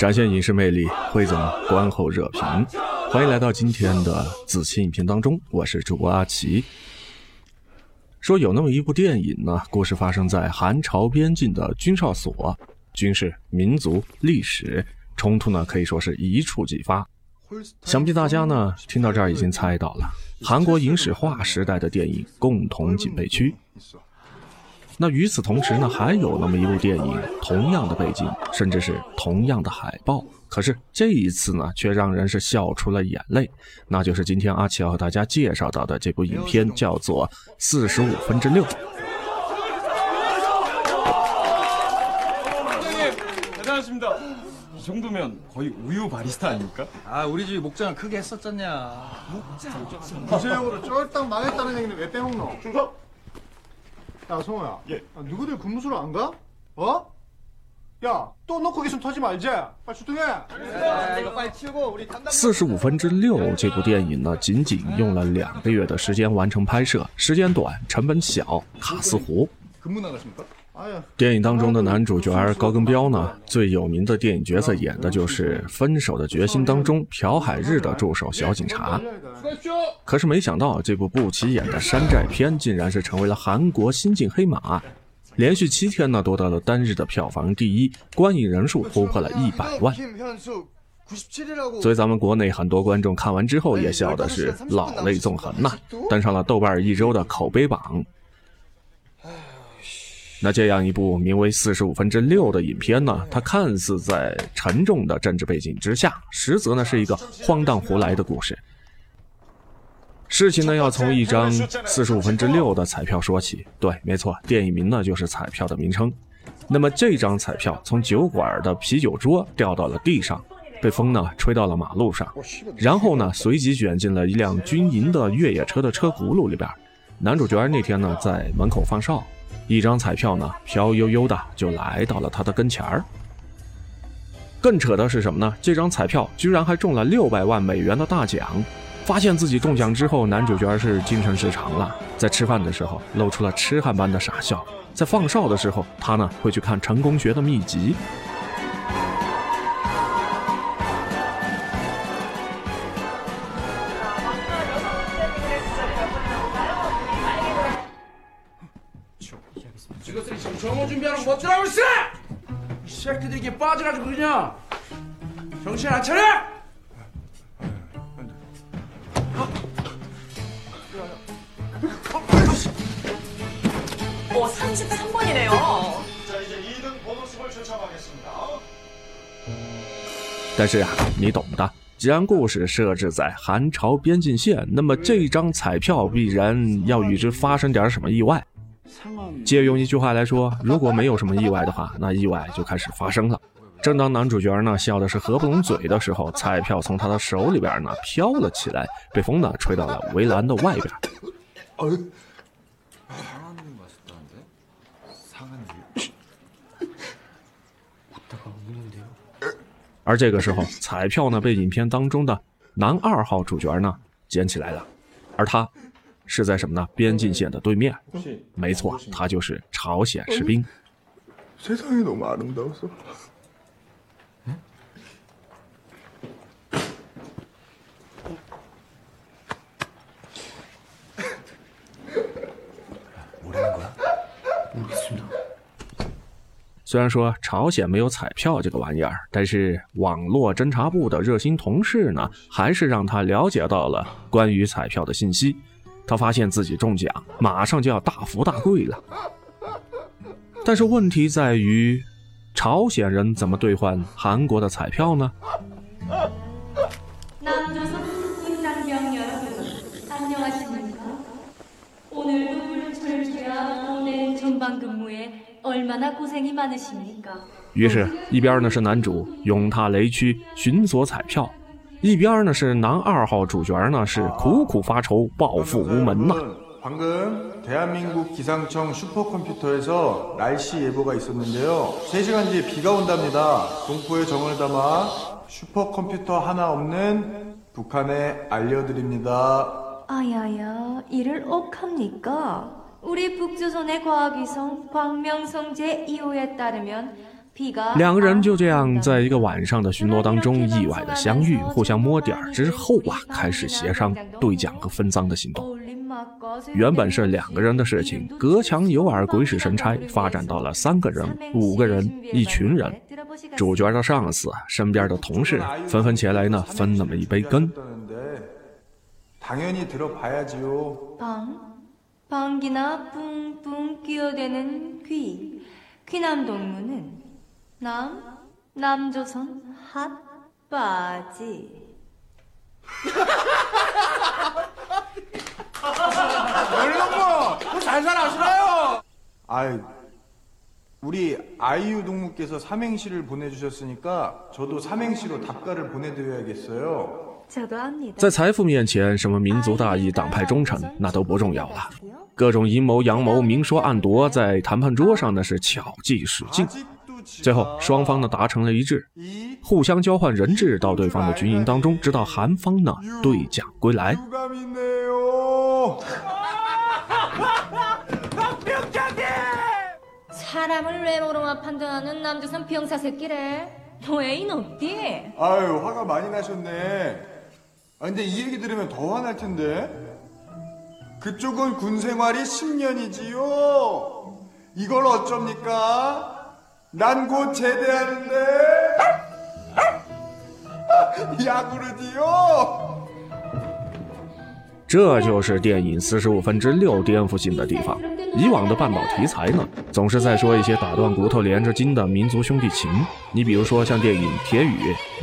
展现影视魅力，汇总观后热评。欢迎来到今天的子期影评当中，我是主播阿奇。说有那么一部电影呢，故事发生在韩朝边境的军哨所，军事、民族、历史冲突呢可以说是一触即发。想必大家呢听到这儿已经猜到了，韩国影史划时代的电影《共同警备区》。那与此同时呢，还有那么一部电影，同样的背景，甚至是同样的海报，可是这一次呢，却让人是笑出了眼泪。那就是今天阿奇要和大家介绍到的这部影片，叫做《四十五分之六》。 대단하십니다. 이 정도면 거의 우유 바리스타 아닙니까? 아 우리 집이 목장을 크게 했었잖냐 구체적으로 쫄딱 망했다는 얘기는 왜 빼먹노? 중섭! 야 성호야 예. 아, 누구들 근무소로 안 가? 어? 야 또 놓고 계속 터지 말지 빨리 출동해 이거 빨리 치우고 우리 담당 四十五分之六这部电影呢，仅仅用了两个月的时间完成拍摄，时间短，成本小，卡斯糊。 근무 나가십니까? 电影当中的男主角高更彪呢，最有名的电影角色演的就是《分手的决心》当中朴海日的助手小警察。可是没想到，这部不起眼的山寨片，竟然是成为了韩国新晋黑马，连续七天呢夺得了单日的票房第一，观影人数突破了一百万。所以咱们国内很多观众看完之后也笑的是老泪纵横呐，登上了豆瓣一周的口碑榜。那这样一部名为《四十五分之六》的影片呢，它看似在沉重的政治背景之下，实则呢是一个荒诞胡来的故事。事情呢要从一张四十五分之六的彩票说起。对，没错，电影名呢就是彩票的名称。那么这张彩票从酒馆的啤酒桌掉到了地上，被风呢吹到了马路上，然后呢随即卷进了一辆军营的越野车的车轱辘里边。男主角那天呢在门口放哨，一张彩票呢飘悠悠的就来到了他的跟前儿。更扯的是什么呢？这张彩票居然还中了六百万美元的大奖。发现自己中奖之后，男主角是精神失常了，在吃饭的时候露出了痴汉般的傻笑。在放哨的时候，他呢会去看成功学的秘籍。 이것들이 지금 정오 준비하는 거 못들하고 있어! 이 새끼들이 이게 빠져가지고 그러냐? 정신 안 차려? 어, 33번이네요. 자 이제 2등 보너스볼 추첨하겠습니다 但是啊，你懂的。既然故事设置在韩朝边境线，那么这张彩票必然要与之发生点什么意外。 借用一句话来说，如果没有什么意外的话，那意外就开始发生了。正当男主角呢笑的是合不拢嘴的时候，彩票从他的手里边呢飘了起来，被风呢吹到了围栏的外边。而这个时候，彩票呢被影片当中的男二号主角呢捡起来了，而他是在什么呢？边境线的对面。没错，他就是朝鲜士兵。谁他妈那么哆嗦？虽然说朝鲜没有彩票这个玩意儿，但是网络侦察部的热心同事呢，还是让他了解到了关于彩票的信息。他发现自己中奖马上就要大富大贵了。但是问题在于朝鲜人怎么兑换韩国的彩票呢？于是一边呢是男主勇踏雷区寻索彩票一边呢是男二号主角呢是苦苦发愁，暴富无门呐。 방금 대한민국 기상청 슈퍼컴퓨터에서 날씨 예보가 있었는데요. 3시간 뒤에 비가 온답니다. 공포의 정을 담아 슈퍼컴퓨터 하나 없는 북한에 알려드립니다. 아야야, 이를 억합니까? 우리 북조선의 과학위성 광명성 제2호에 따르면 비가 两个人就这样在一个晚上的巡逻当中意外的相遇，互相摸点儿之后啊，开始协商兑奖和分赃的行动。原本是两个人的事情，隔墙有耳、鬼使神差，发展到了三个人、五个人、一群人。主角的上司、身边的同事纷纷前来呢，分那么一杯羹。 남동무는 남? 남조선 핫바지. 잘살 아시나요? 아이, 우리 아이유 동무께서 삼행시를 보내주셨으니까 저도 삼행시로 답가를 보내드려야겠어요. 저도 압니다. 在财富面前，什么民族大义、党派忠诚，那都不重要了。各种阴谋阳谋、明说暗夺，在谈判桌上那是巧计使尽。 아직도 지가 最后，双方呢达成了一致， 이 互相交换人质到对方的军营当中，直到韩方呢兑奖归来。 유감이네요. 사람을 외모로만 판단하는 남조선 병사 새끼래. 너 애인 없디? 아유 화가 많이 나셨네. 아 근데 이 얘기 들으면 더 화날 텐데. 그쪽은 군 생활이 10년이지요. 이걸 어쩝니까? 난 곧 제대하는데. 야구르디요. 这就是电影四十五分之六颠覆性的地方。以往的半岛题材呢，总是在说一些打断骨头连着筋的民族兄弟情。你比如说像电影《铁雨》《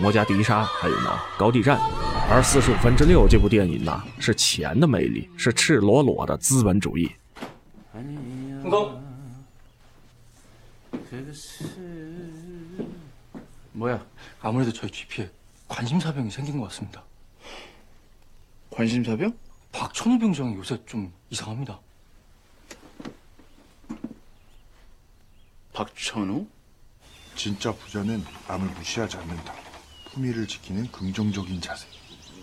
摩加迪沙》，还有呢《高地战》。而四十五分之六这部电影呢，是钱的魅力，是赤裸裸的资本主义。 뭐야? 아무래도 저희 GP에 관심사병이 생긴 것 같습니다. 관심사병? 박천우 병장이 요새 좀 이상합니다. 박천우? 진짜 부자는 남을 무시하지 않는다. 품위를 지키는 긍정적인 자세.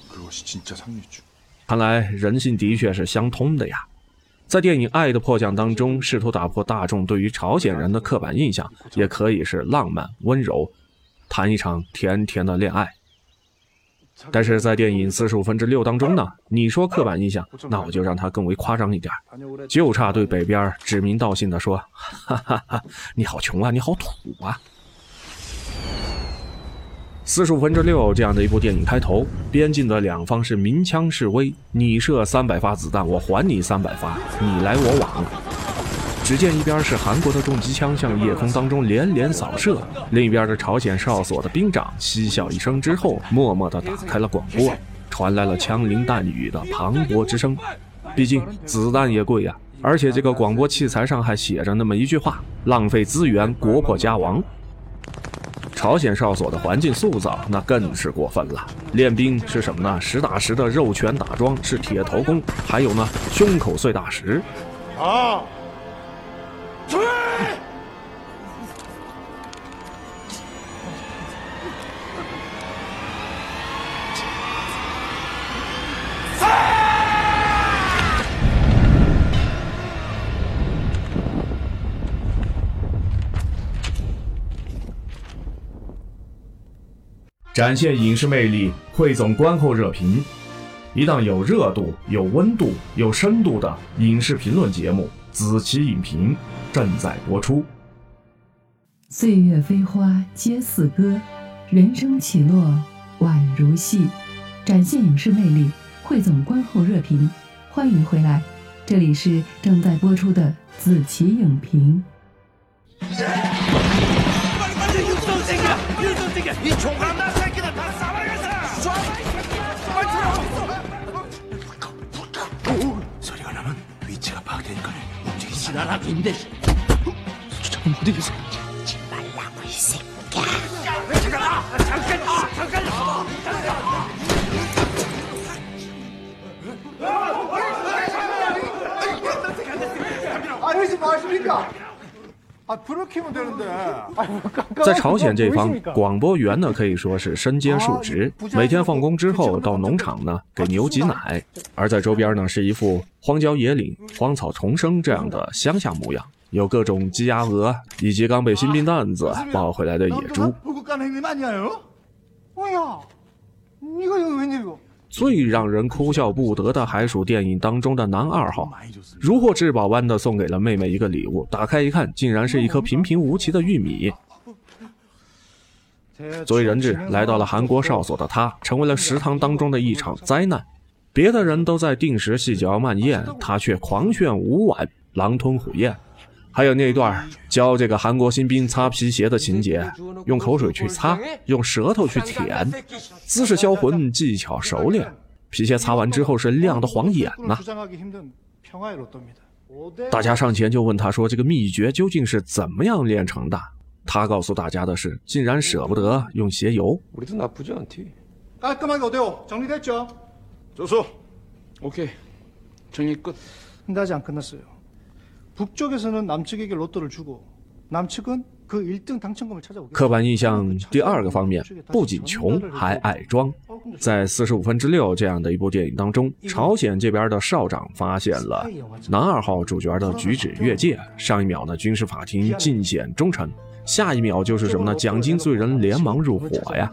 그것이 진짜 상류주. 看来人性的确是相通的呀。 在电影《爱的迫降》当中，试图打破大众对于朝鲜人的刻板印象，也可以是浪漫温柔，谈一场甜甜的恋爱。但是在电影《四十五分之六》当中呢，你说刻板印象，那我就让它更为夸张一点，就差对北边指名道姓的说：“哈哈哈，你好穷啊，你好土啊。”四十五分之六这样的一部电影开头，边境的两方是鸣枪示威，你射三百发子弹，我还你三百发，你来我往。只见一边是韩国的重机枪向夜空当中连连扫射，另一边的朝鲜哨所的兵长嬉笑一声之后，默默地打开了广播，传来了枪林弹雨的磅礴之声。毕竟子弹也贵呀、而且这个广播器材上还写着那么一句话：“浪费资源，国破家亡。”朝鲜哨所的环境塑造那更是过分了。练兵是什么呢？实打实的肉拳打桩，是铁头功，还有呢胸口碎大石。啊展现影视魅力，汇总观后热评。一档有热度、有温度、有深度的影视评论节目，紫旗影评正在播出。岁月飞花皆似歌，人生起落宛如戏。展现影视魅力，汇总观后热评。欢迎回来，这里是正在播出的紫旗影评。 되니까 움직이지 말라고 임대 수첩은 어디 계세요? 말라고 이 새끼야! 잠깐! 잠깐! 잠깐! 아, 하지 마십니까? 在朝鲜这方，广播员呢可以说是身兼数职，每天放工之后到农场呢给牛挤奶，而在周边呢是一副荒郊野岭、荒草丛生这样的乡下模样，有各种鸡鸭鹅，以及刚被新兵蛋子抱回来的野猪。最让人哭笑不得的还属电影当中的男二号。如获至宝般的送给了妹妹一个礼物打开一看竟然是一颗平平无奇的玉米。作为人质来到了韩国哨所的他成为了食堂当中的一场灾难。别的人都在定时细嚼慢咽他却狂炫五碗狼吞虎咽。还有那一段教这个韩国新兵擦皮鞋的情节，用口水去擦，用舌头去舔，姿势销魂，技巧熟练，皮鞋擦完之后是亮的晃眼呐。大家上前就问他说这个秘诀究竟是怎么样炼成的，他告诉大家的是竟然舍不得用鞋油。북쪽에서는 남측에게 로또를 주고 남측은 그 1등 당첨금을 찾아오겠습니다. 刻板印象第二个方面，不仅穷还爱装。在四十五分之六这样的一部电影当中，朝鲜这边的少长发现了男二号主角的举止越界，上一秒呢军事法庭尽显忠诚，下一秒就是什么呢？奖金罪人连忙入伙呀！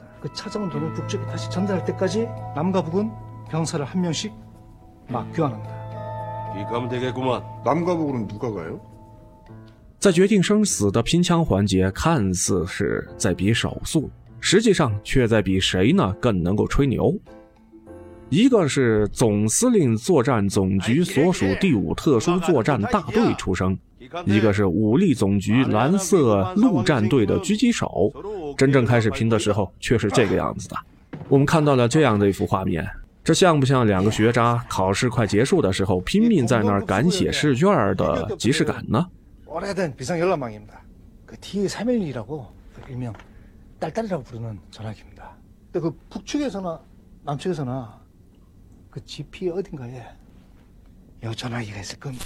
남과 북은 병사를 한 명씩 막 교환합니다. 이 가면 되겠구만. 남과 북으로는 누가 가요? 在决定生死的拼枪环节，看似是在比手速，实际上却在比谁呢更能够吹牛。一个是总司令作战总局所属第五特殊作战大队出生，一个是武力总局蓝色陆战队的狙击手。真正开始拼的时候，却是这个样子的。我们看到了这样的一幅画面， 这像不像两个学渣考试快结束的时候拼命在那儿赶写试卷的即视感呢？ 오래된 비상연락망입니다. 그 T312라고 일명 딸딸이라고 부르는 전화기입니다. 근데 그 북측에서나 남측에서나 그 GP 어딘가에 이 전화기가 있을 겁니다.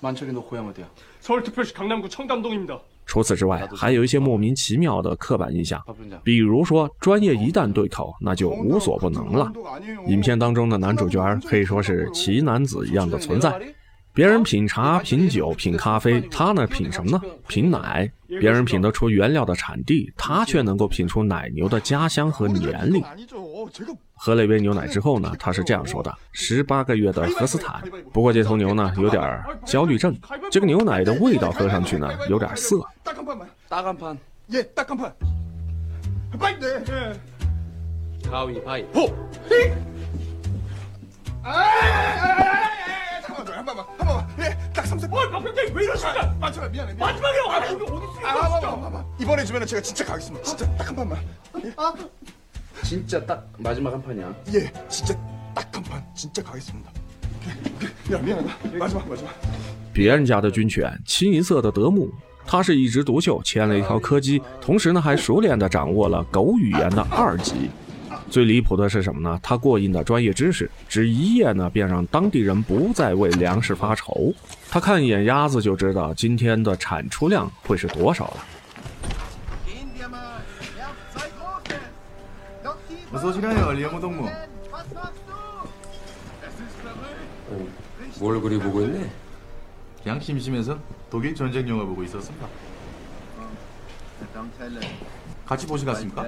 만철이 너 고향 어디야? 서울특별시 강남구 청담동입니다. 除此之外还有一些莫名其妙的刻板印象比如说专业一旦对口那就无所不能了。影片当中的男主角可以说是奇男子一样的存在。别人品茶品酒品咖啡他呢品什么呢？品奶。别人品得出原料的产地他却能够品出奶牛的家乡和年龄。喝了一杯牛奶之后呢他是这样说的十八个月的荷斯坦不过这头牛呢有点焦虑症这个牛奶的味道喝上去呢有点涩 딱 한 판만. 따간 판. 예, 딱 한 판. 빨리 네. 예. 가위바위보. 아, 아, 아, 아, 아, 잠깐만, 한 번만, 한 번만. 예, 딱 삼성. 어, 박병대 왜 이러실까? 마지막 미안해. 미안해. 마지막에 아, 이거 어디 있어? 아, 한 번만, 한 번만. 이번에 주면은 제가 진짜 가겠습니다. 진짜 딱 한 판만. 예, 진짜 딱 마지막 한 판이야. 예, 진짜 딱 한 판. 진짜 가겠습니다. 오케이, 오케이. 미안, 미안하다. 마지막, 마지막. 别人家的军犬清一色的德牧， 它是一枝独秀，牵了一条柯基，同时呢还熟练的掌握了狗语言的二级。最离谱的是什么呢？他过硬的专业知识，只一夜呢便让当地人不再为粮食发愁。他看一眼鸭子就知道今天的产出量会是多少了。어 그리 보고 있네? 그냥 심심해서 독일 전쟁 영화 보고 있었습니다. 같이 보시겠습니까?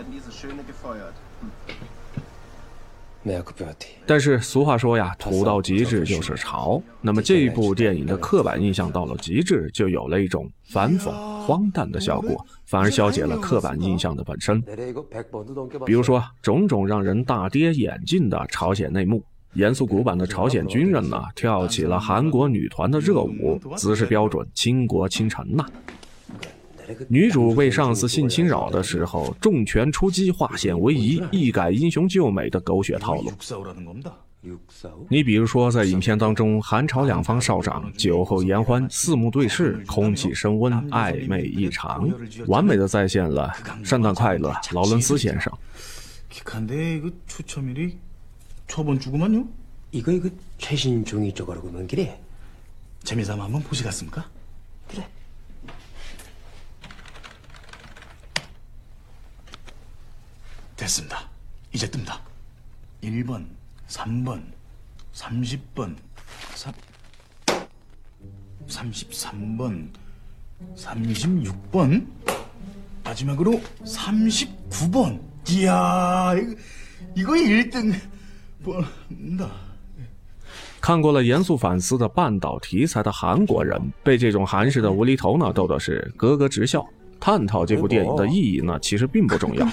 没有个标题。但是俗话说呀，土到极致就是潮。那么这部电影的刻板印象到了极致，就有了一种反讽、荒诞的效果，反而消解了刻板印象的本身。 내래 이거 100번도 넘게 봤어. 比如说，种种让人大跌眼镜的朝鲜内幕。 严肃古板的朝鲜军人呢，跳起了韩国女团的热舞，姿势标准，倾国倾城呐、女主被上司性侵扰的时候，重拳出击，化险为夷，一改英雄救美的狗血套路。你比如说，在影片当中，韩朝两方少长酒后言欢，四目对视，空气升温，暧昧异常，完美的再现了圣诞快乐，劳伦斯先生。 저번 주구만요? 이거 이거 최신 종이 쪽으로 는 길에 재미삼아 한번 보시겠습니까? 그래. 됐습니다. 이제 뜹니다. 1번, 3번, 30번, 3, 33번, 36번, 마지막으로 39번. 이야, 이거, 이거 1등 본 다. 看过了严肃反思的半岛题材的韩国人，被这种韩式的无厘头呢逗的是咯咯直笑。探讨这部电影的意义呢，其实并不重要。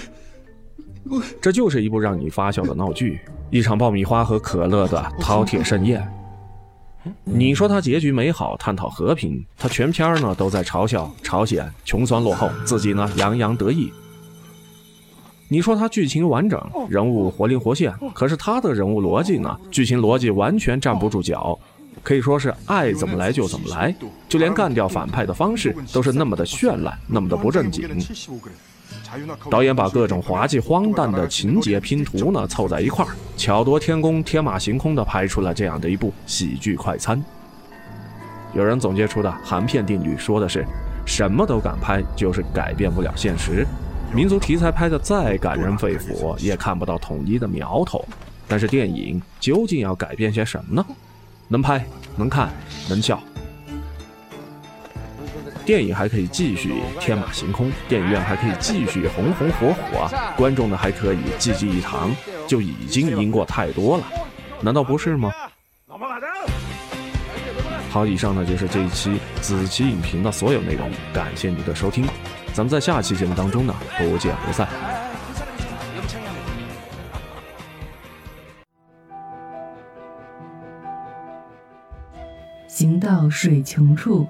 这就是一部让你发笑的闹剧，一场爆米花和可乐的饕餮盛宴。你说它结局美好，探讨和平，它全片呢都在嘲笑朝鲜穷酸落后，自己呢洋洋得意。你说它剧情完整，人物活灵活现，可是它的人物逻辑呢，剧情逻辑完全站不住脚，可以说是爱怎么来就怎么来，就连干掉反派的方式都是那么的绚烂，那么的不正经。导演把各种滑稽荒诞的情节拼图呢凑在一块儿，巧夺天工、天马行空的拍出了这样的一部喜剧快餐。有人总结出的韩片定律说的是，什么都敢拍，就是改变不了现实。民族题材拍的再感人肺腑，也看不到统一的苗头。但是电影究竟要改变些什么呢？能拍，能看，能笑。电影还可以继续天马行空，电影院还可以继续红红火火，观众呢还可以济济一堂，就已经赢过太多了，难道不是吗？好，以上呢就是这一期子期影评的所有内容，感谢你的收听。咱们在下期节目当中呢，不见不散。行到水穷处，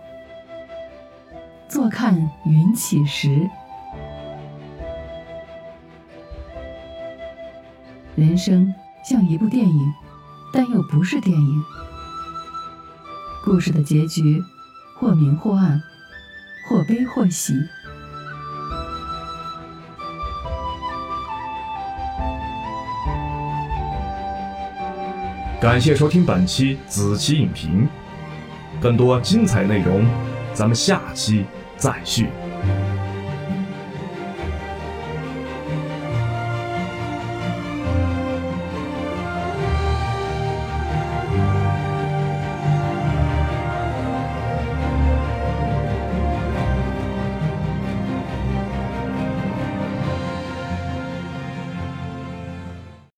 坐看云起时。人生像一部电影，但又不是电影。故事的结局，或明或暗，或悲或喜。感谢收听本期子期影评，更多精彩内容，咱们下期再续。